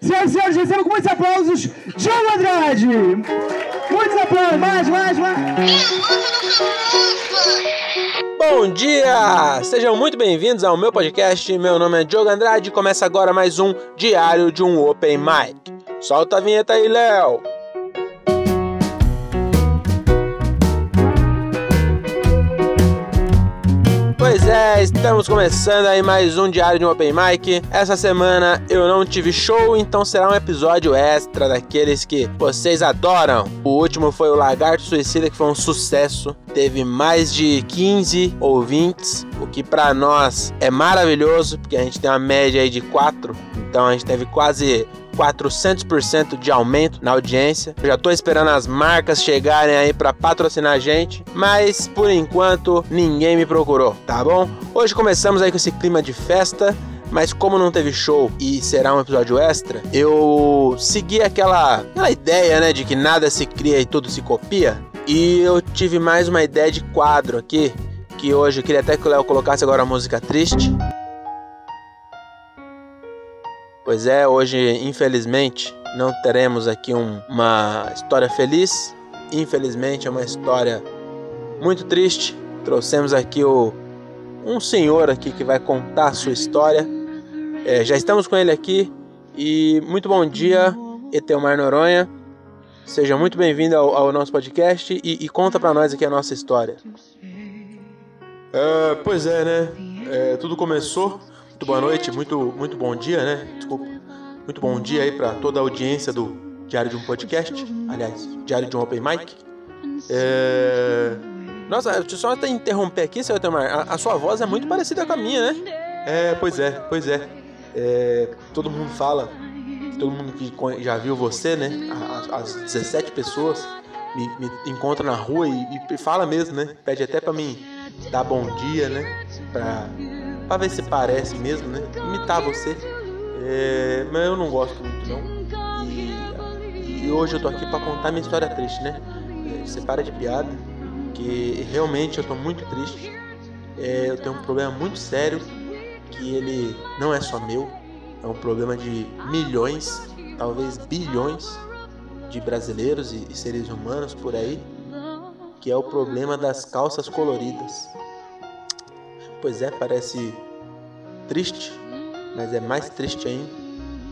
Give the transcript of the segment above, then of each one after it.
Senhoras e senhores, recebam com muitos aplausos, Diogo Andrade! Muitos aplausos, mais, mais, mais! Bom dia! Sejam muito bem-vindos ao meu podcast. Meu nome é Diogo Andrade e começa agora mais um Diário de um Open Mic. Solta a vinheta aí, Léo! Pois é, estamos começando aí mais um Diário de um Open Mic. Essa semana eu não tive show, então será um episódio extra daqueles que vocês adoram. O último foi o Lagarto Suicida, que foi um sucesso. Teve mais de 15 ouvintes, o que para nós é maravilhoso, porque a gente tem uma média aí de 4. Então a gente teve quase 400% de aumento na audiência. já tô esperando as marcas chegarem aí para patrocinar a gente, mas por enquanto ninguém me procurou, tá bom? Hoje começamos aí com esse clima de festa. Mas como não teve show e será um episódio extra, eu segui aquela, aquela ideia, né, de que nada se cria e tudo se copia. E eu tive mais uma ideia de quadro aqui, que hoje eu queria até que o Léo colocasse agora a música triste. Pois é, hoje, infelizmente, não teremos aqui um, uma história feliz. Infelizmente, é uma história muito triste. Trouxemos aqui o, um senhor aqui que vai contar a sua história. É, já estamos com ele aqui e muito bom dia, Etelmar Noronha. Seja muito bem-vindo ao, ao, nosso podcast e, e conta para nós aqui a nossa história. É, pois é, né? É, tudo começou muito boa noite, muito, muito bom dia, né? Desculpa. Muito bom dia aí para toda a audiência do Diário de um Podcast. Aliás, Diário de um Open Mic. É... Nossa, deixa eu só até interromper aqui, seu Temar. A, a, sua voz é muito parecida com a minha, né? É, pois é, pois é. é todo mundo fala, todo mundo que já viu você, né? As, as 17 pessoas me, me encontram na rua e, e fala mesmo, né? Pede até para mim dar bom dia, né? Pra pra ver se parece mesmo, né? Imitar você. É, mas eu não gosto muito não. E, e hoje eu tô aqui para contar minha história triste, né? É, você para de piada, que realmente eu tô muito triste. É, eu tenho um problema muito sério que ele não é só meu, é um problema de milhões, talvez bilhões de brasileiros e, e seres humanos por aí, que é o problema das calças coloridas. Pois é, parece triste, mas é mais triste ainda.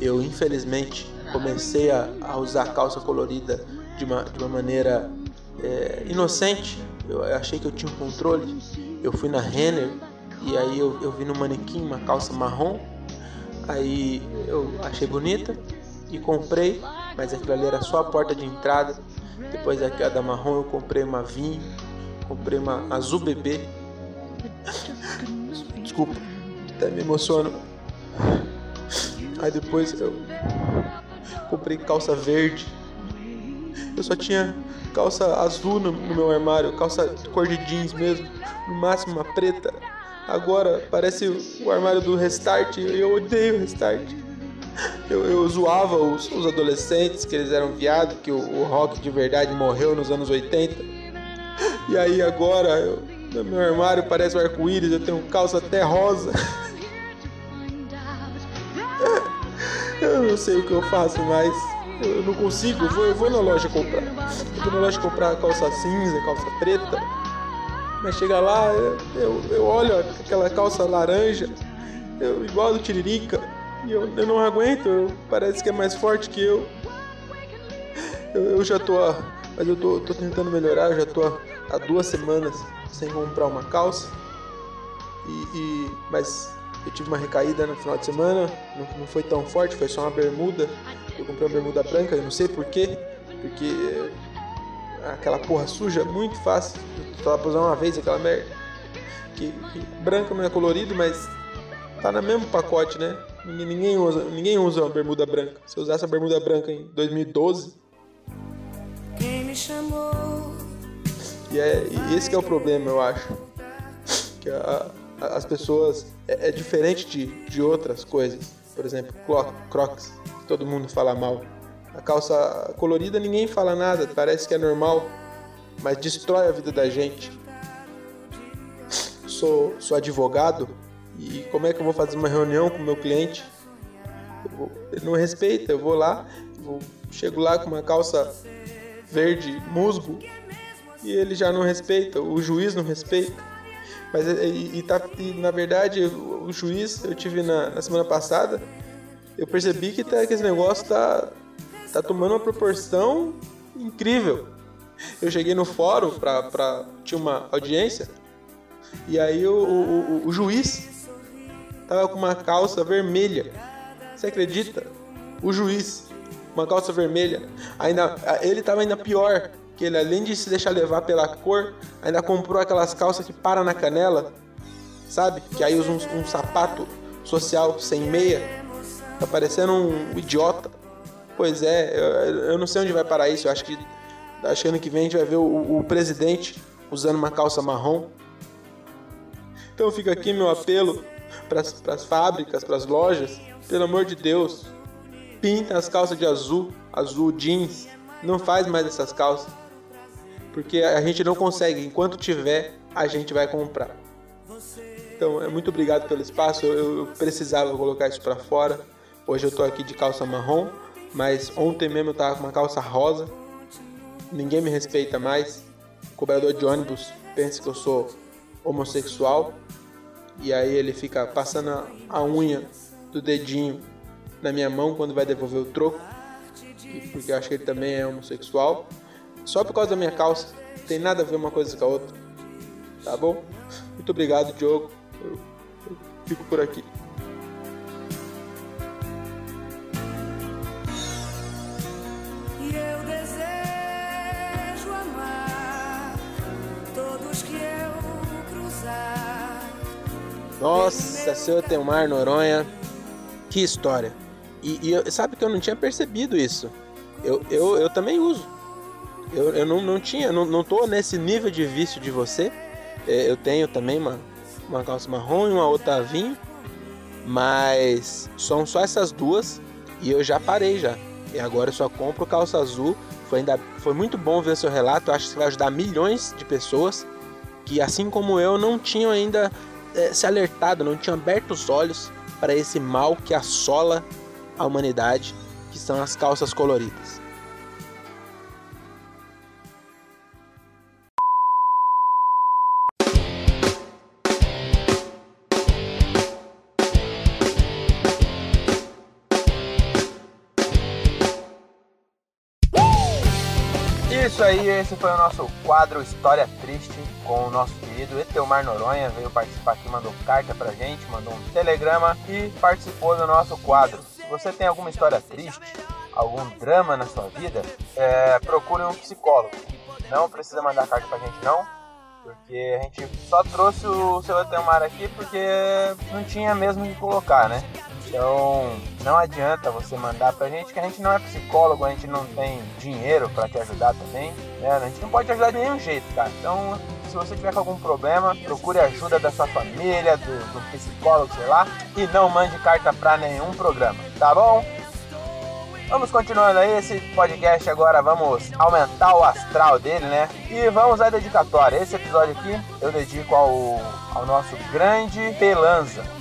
Eu, infelizmente, comecei a, a usar calça colorida de uma, de uma maneira é, inocente. Eu achei que eu tinha um controle. Eu fui na Renner e aí eu, eu vi no manequim uma calça marrom. Aí eu achei bonita e comprei, mas aquilo ali era só a porta de entrada. Depois daquela da marrom eu comprei uma vinho, comprei uma azul bebê Desculpa, até me emociono. Aí depois eu comprei calça verde. Eu só tinha calça azul no, no meu armário, calça cor de jeans mesmo, no máximo uma preta. Agora parece o armário do Restart e eu odeio o Restart. Eu, eu zoava os, os, adolescentes que eles eram viados, que o, o rock de verdade morreu nos anos 80. E aí agora eu, no meu armário parece um arco-íris, eu tenho calça até rosa. Eu não sei o que eu faço mais. Eu não consigo, eu vou, eu vou na loja comprar. Eu vou na loja comprar calça cinza, calça preta. Mas chega lá, eu, eu, olho aquela calça laranja, eu, igual do Tiririca, e eu, eu não aguento, eu, parece que é mais forte que eu. Eu, eu já tô. Mas eu tô, tô tentando melhorar, eu já tô há duas semanas sem comprar uma calça. E, e, mas eu tive uma recaída no final de semana, não, não, foi tão forte, foi só uma bermuda. Eu comprei uma bermuda branca, eu não sei porquê, porque aquela porra suja muito fácil. Eu tava pra usar uma vez aquela merda. Que, que branca não é colorido, mas tá no mesmo pacote, né? Ninguém usa, ninguém usa uma bermuda branca. Se eu usasse a bermuda branca em 2012. Quem me chamou? E é e esse é o problema, eu acho. Que a, a, as pessoas. É, é, diferente de, de outras coisas. Por exemplo, crocs, todo mundo fala mal. A calça colorida ninguém fala nada, parece que é normal, mas destrói a vida da gente. Sou, sou advogado e como é que eu vou fazer uma reunião com o meu cliente Vou, ele não respeita, eu vou lá, vou, chego lá com uma calça verde musgo e ele já não respeita, o juiz não respeita. Mas e, e, tá, e na verdade o juiz eu tive na, na semana passada, eu percebi que, tá, que esse negócio tá, tá tomando uma proporção incrível. Eu cheguei no fórum pra, pra tinha uma audiência e aí o, o, o juiz tava com uma calça vermelha. Você acredita? O juiz, uma calça vermelha. Ainda, ele tava ainda pior, que ele além de se deixar levar pela cor, ainda comprou aquelas calças que para na canela, sabe? Que aí usa um, um sapato social sem meia. Tá parecendo um idiota. Pois é, eu, eu, não sei onde vai parar isso. Eu acho que, acho que ano que vem a gente vai ver o, o presidente usando uma calça marrom. Então fica aqui meu apelo para as fábricas, para as lojas. Pelo amor de Deus, pinta as calças de azul, azul jeans. Não faz mais essas calças. Porque a gente não consegue. Enquanto tiver, a gente vai comprar. Então, é muito obrigado pelo espaço. Eu, eu precisava colocar isso para fora. Hoje eu tô aqui de calça marrom, mas ontem mesmo eu tava com uma calça rosa. Ninguém me respeita mais. O cobrador de ônibus pensa que eu sou homossexual. E aí ele fica passando a unha do dedinho na minha mão quando vai devolver o troco. Porque eu acho que ele também é homossexual. Só por causa da minha calça. Não tem nada a ver uma coisa com a outra. Tá bom? Muito obrigado, Diogo. eu, eu fico por aqui. Nossa, seu Temar Noronha, que história. E, e, sabe que eu não tinha percebido isso. Eu, eu, eu também uso. Eu, eu não, não tinha, não, não tô nesse nível de vício de você. É, eu tenho também uma, uma calça marrom e uma outra vinho. Mas são só essas duas e eu já parei já. E agora eu só compro calça azul. Foi, ainda, foi muito bom ver seu relato. Eu acho que vai ajudar milhões de pessoas que, assim como eu, não tinham ainda é, se alertado, não tinham aberto os olhos para esse mal que assola a humanidade, que são as calças coloridas. Isso aí, esse foi o nosso quadro História Triste com o nosso querido Eteomar Noronha. Veio participar aqui, mandou carta pra gente, mandou um telegrama e participou do nosso quadro. Se você tem alguma história triste, algum drama na sua vida, é, procure um psicólogo. Não precisa mandar carta pra gente, não, porque a gente só trouxe o seu Eteomar aqui porque não tinha mesmo que colocar, né? Então, não adianta você mandar pra gente, que a gente não é psicólogo, a gente não tem dinheiro para te ajudar também, né? A gente não pode te ajudar de nenhum jeito, cara. Então, se você tiver com algum problema, procure ajuda da sua família, do, do psicólogo, sei lá, e não mande carta pra nenhum programa, tá bom? Vamos continuando aí esse podcast agora, vamos aumentar o astral dele, né? E vamos à dedicatória. Esse episódio aqui eu dedico ao, ao nosso grande Pelanza.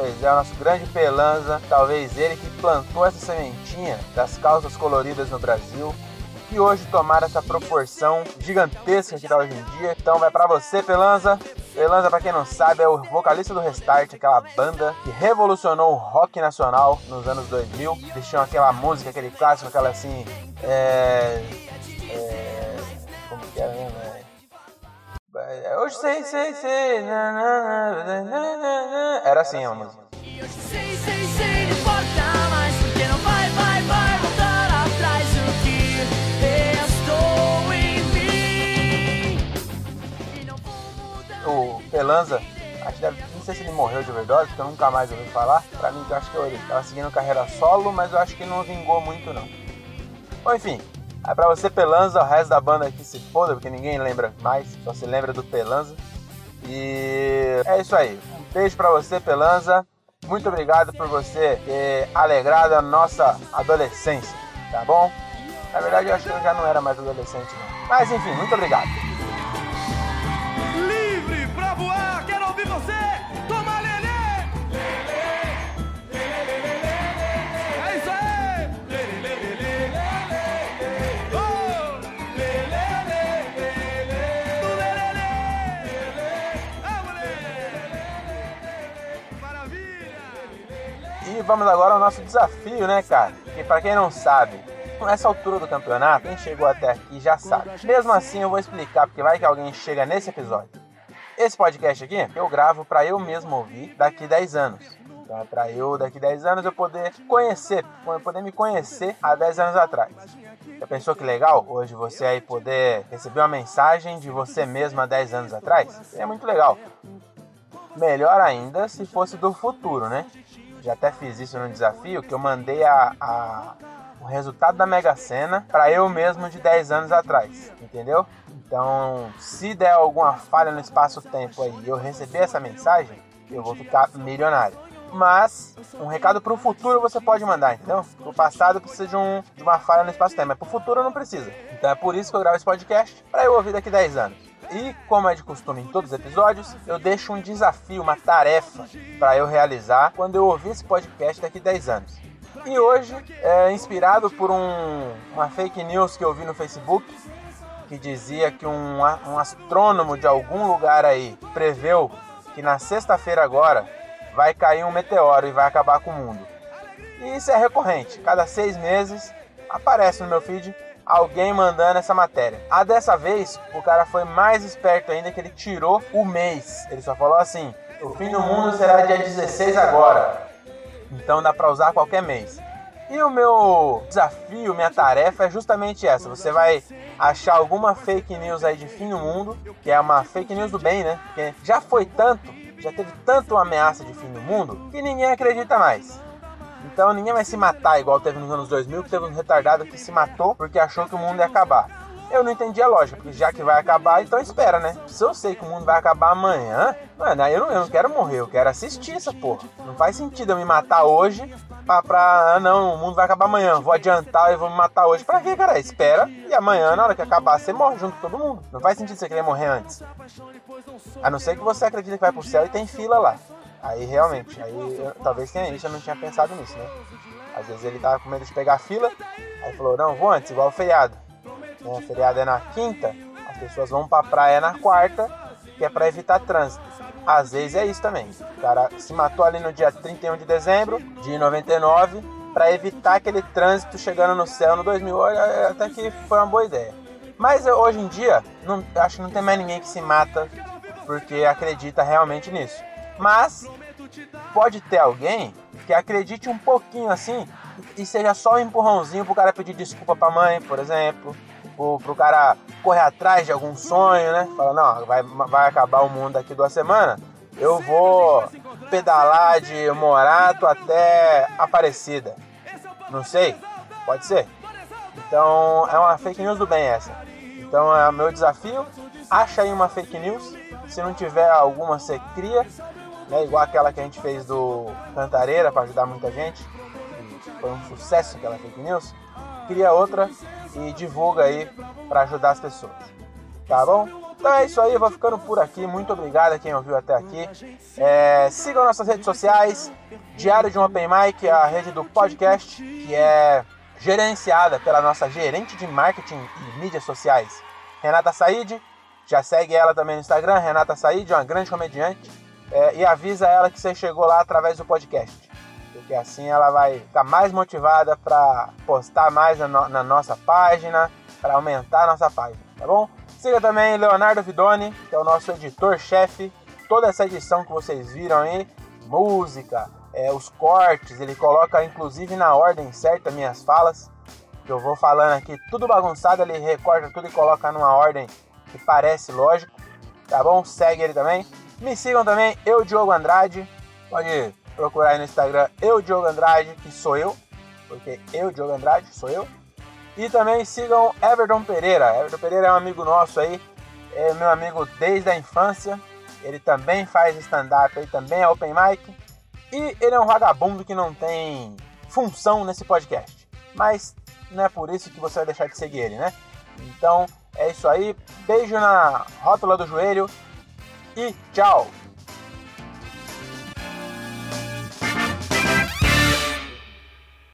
Pois é, o nosso grande Pelanza, talvez ele que plantou essa sementinha das calças coloridas no Brasil e hoje tomar essa proporção gigantesca que está hoje em dia. Então vai para você, Pelanza. Pelanza, para quem não sabe, é o vocalista do Restart, aquela banda que revolucionou o rock nacional nos anos 2000. Deixou aquela música, aquele clássico, aquela assim. É. é como que era hoje sei, sei, sei. Era assim a música. Hoje sei, sei, sei, não importa mais, porque não vai, vai, vai voltar atrás o que restou em mim. O Pelanza, acho que deve, não sei se ele morreu de overdose, porque eu nunca mais ouvi falar. Pra mim, eu acho que ele tava seguindo carreira solo, mas eu acho que não vingou muito, não. Bom, enfim, Aí pra você, Pelanza, o resto da banda aqui se foda, porque ninguém lembra mais, só se lembra do Pelanza. E é isso aí. Um beijo pra você, Pelanza. Muito obrigado por você ter alegrado a nossa adolescência, tá bom? Na verdade, eu acho que eu já não era mais adolescente, não. Mas enfim, muito obrigado. Vamos agora ao nosso desafio, né, cara? Que pra quem não sabe, nessa altura do campeonato, quem chegou até aqui já sabe. Mesmo assim, eu vou explicar, porque vai que alguém chega nesse episódio. Esse podcast aqui, eu gravo pra eu mesmo ouvir daqui 10 anos. Então pra eu, daqui 10 anos, eu poder conhecer, poder me conhecer há 10 anos atrás. Já pensou que legal? Hoje você aí poder receber uma mensagem de você mesmo há 10 anos atrás? É muito legal. Melhor ainda se fosse do futuro, né? Já até fiz isso no desafio, que eu mandei a, a- o resultado da Mega Sena para eu mesmo de 10 anos atrás, entendeu? Então, se der alguma falha no espaço-tempo aí e eu receber essa mensagem, eu vou ficar milionário. Mas, um recado pro futuro você pode mandar, entendeu? Pro passado precisa de, um, de uma falha no espaço-tempo, mas pro futuro não precisa. Então é por isso que eu gravo esse podcast, para eu ouvir daqui 10 anos. E, como é de costume em todos os episódios, eu deixo um desafio, uma tarefa para eu realizar quando eu ouvir esse podcast daqui 10 anos. E hoje, é inspirado por um- uma fake news que eu vi no Facebook, que dizia que um, um astrônomo de algum lugar aí preveu que na sexta-feira agora vai cair um meteoro e vai acabar com o mundo. E isso é recorrente. Cada seis meses aparece no meu feed alguém mandando essa matéria. A dessa vez, o cara foi mais esperto ainda que ele tirou o mês. Ele só falou assim: o fim do mundo será dia 16 agora. Então dá para usar qualquer mês. E o meu desafio, minha tarefa é justamente essa. Você vai achar alguma fake news aí de fim do mundo, que é uma fake news do bem, né? Porque já foi tanto, já teve tanto ameaça de fim do mundo, que ninguém acredita mais. Então ninguém vai se matar igual teve nos anos 2000, que teve um retardado que se matou porque achou que o mundo ia acabar. Eu não entendi a lógica, porque já que vai acabar, então espera, né? Se eu sei que o mundo vai acabar amanhã, mano, aí eu não, eu não quero morrer, eu quero assistir essa porra. Não faz sentido eu me matar hoje pra, pra ah, não, o mundo vai acabar amanhã, vou adiantar e vou me matar hoje. Pra quê, cara? Espera e amanhã, na hora que acabar, você morre junto com todo mundo. Não faz sentido você querer morrer antes. A não ser que você acredite que vai pro céu e tem fila lá. Aí realmente, aí eu- talvez tenha isso, eu não tinha pensado nisso, né? Às vezes ele tava com medo de pegar fila, aí falou, não, vou antes, igual o feriado. O feriado é na quinta, as pessoas vão pra praia na quarta, que é pra evitar trânsito. Às vezes é isso também. O cara se matou ali no dia 31 de dezembro de 99 pra evitar aquele trânsito chegando no céu no 2000. Olha, Até que foi uma boa ideia. Mas hoje em dia, não, acho que não tem mais ninguém que se mata porque acredita realmente nisso. Mas pode ter alguém que acredite um pouquinho assim e seja só um empurrãozinho pro cara pedir desculpa pra mãe, por exemplo. Pro, pro cara correr atrás de algum sonho, né? Fala, não, vai, vai acabar o mundo daqui duas semanas. Eu vou pedalar de Morato até Aparecida. Não sei, pode ser. Então é uma fake news do bem essa. Então é o meu desafio. Acha aí uma fake news. Se não tiver alguma, você cria. Né, igual aquela que a gente fez do Cantareira para ajudar muita gente. Foi um sucesso aquela fake news. Cria outra e divulga aí para ajudar as pessoas. Tá bom? Então é isso aí, vou ficando por aqui. Muito obrigado a quem ouviu até aqui. É, sigam nossas redes sociais. Diário de um Open Mic, a rede do podcast, que é gerenciada pela nossa gerente de marketing e mídias sociais, Renata Said. Já segue ela também no Instagram, Renata Said, uma grande comediante. É, e avisa ela que você chegou lá através do podcast. Porque assim ela vai ficar mais motivada para postar mais na, no- na nossa página, para aumentar a nossa página, tá bom? Siga também Leonardo Vidoni, que é o nosso editor-chefe. Toda essa edição que vocês viram aí, música, é, os cortes, ele coloca inclusive na ordem certa minhas falas. Que eu vou falando aqui tudo bagunçado, ele recorta tudo e coloca numa ordem que parece lógico, tá bom? Segue ele também. Me sigam também, eu, Diogo Andrade. Pode procurar aí no Instagram, eu, Diogo Andrade, que sou eu, porque eu, Diogo Andrade, sou eu. E também sigam Everton Pereira. Everton Pereira é um amigo nosso aí, é meu amigo desde a infância. Ele também faz stand-up aí, também é open mic. E ele é um vagabundo que não tem função nesse podcast. Mas não é por isso que você vai deixar de seguir ele, né? Então é isso aí. Beijo na rótula do joelho e tchau!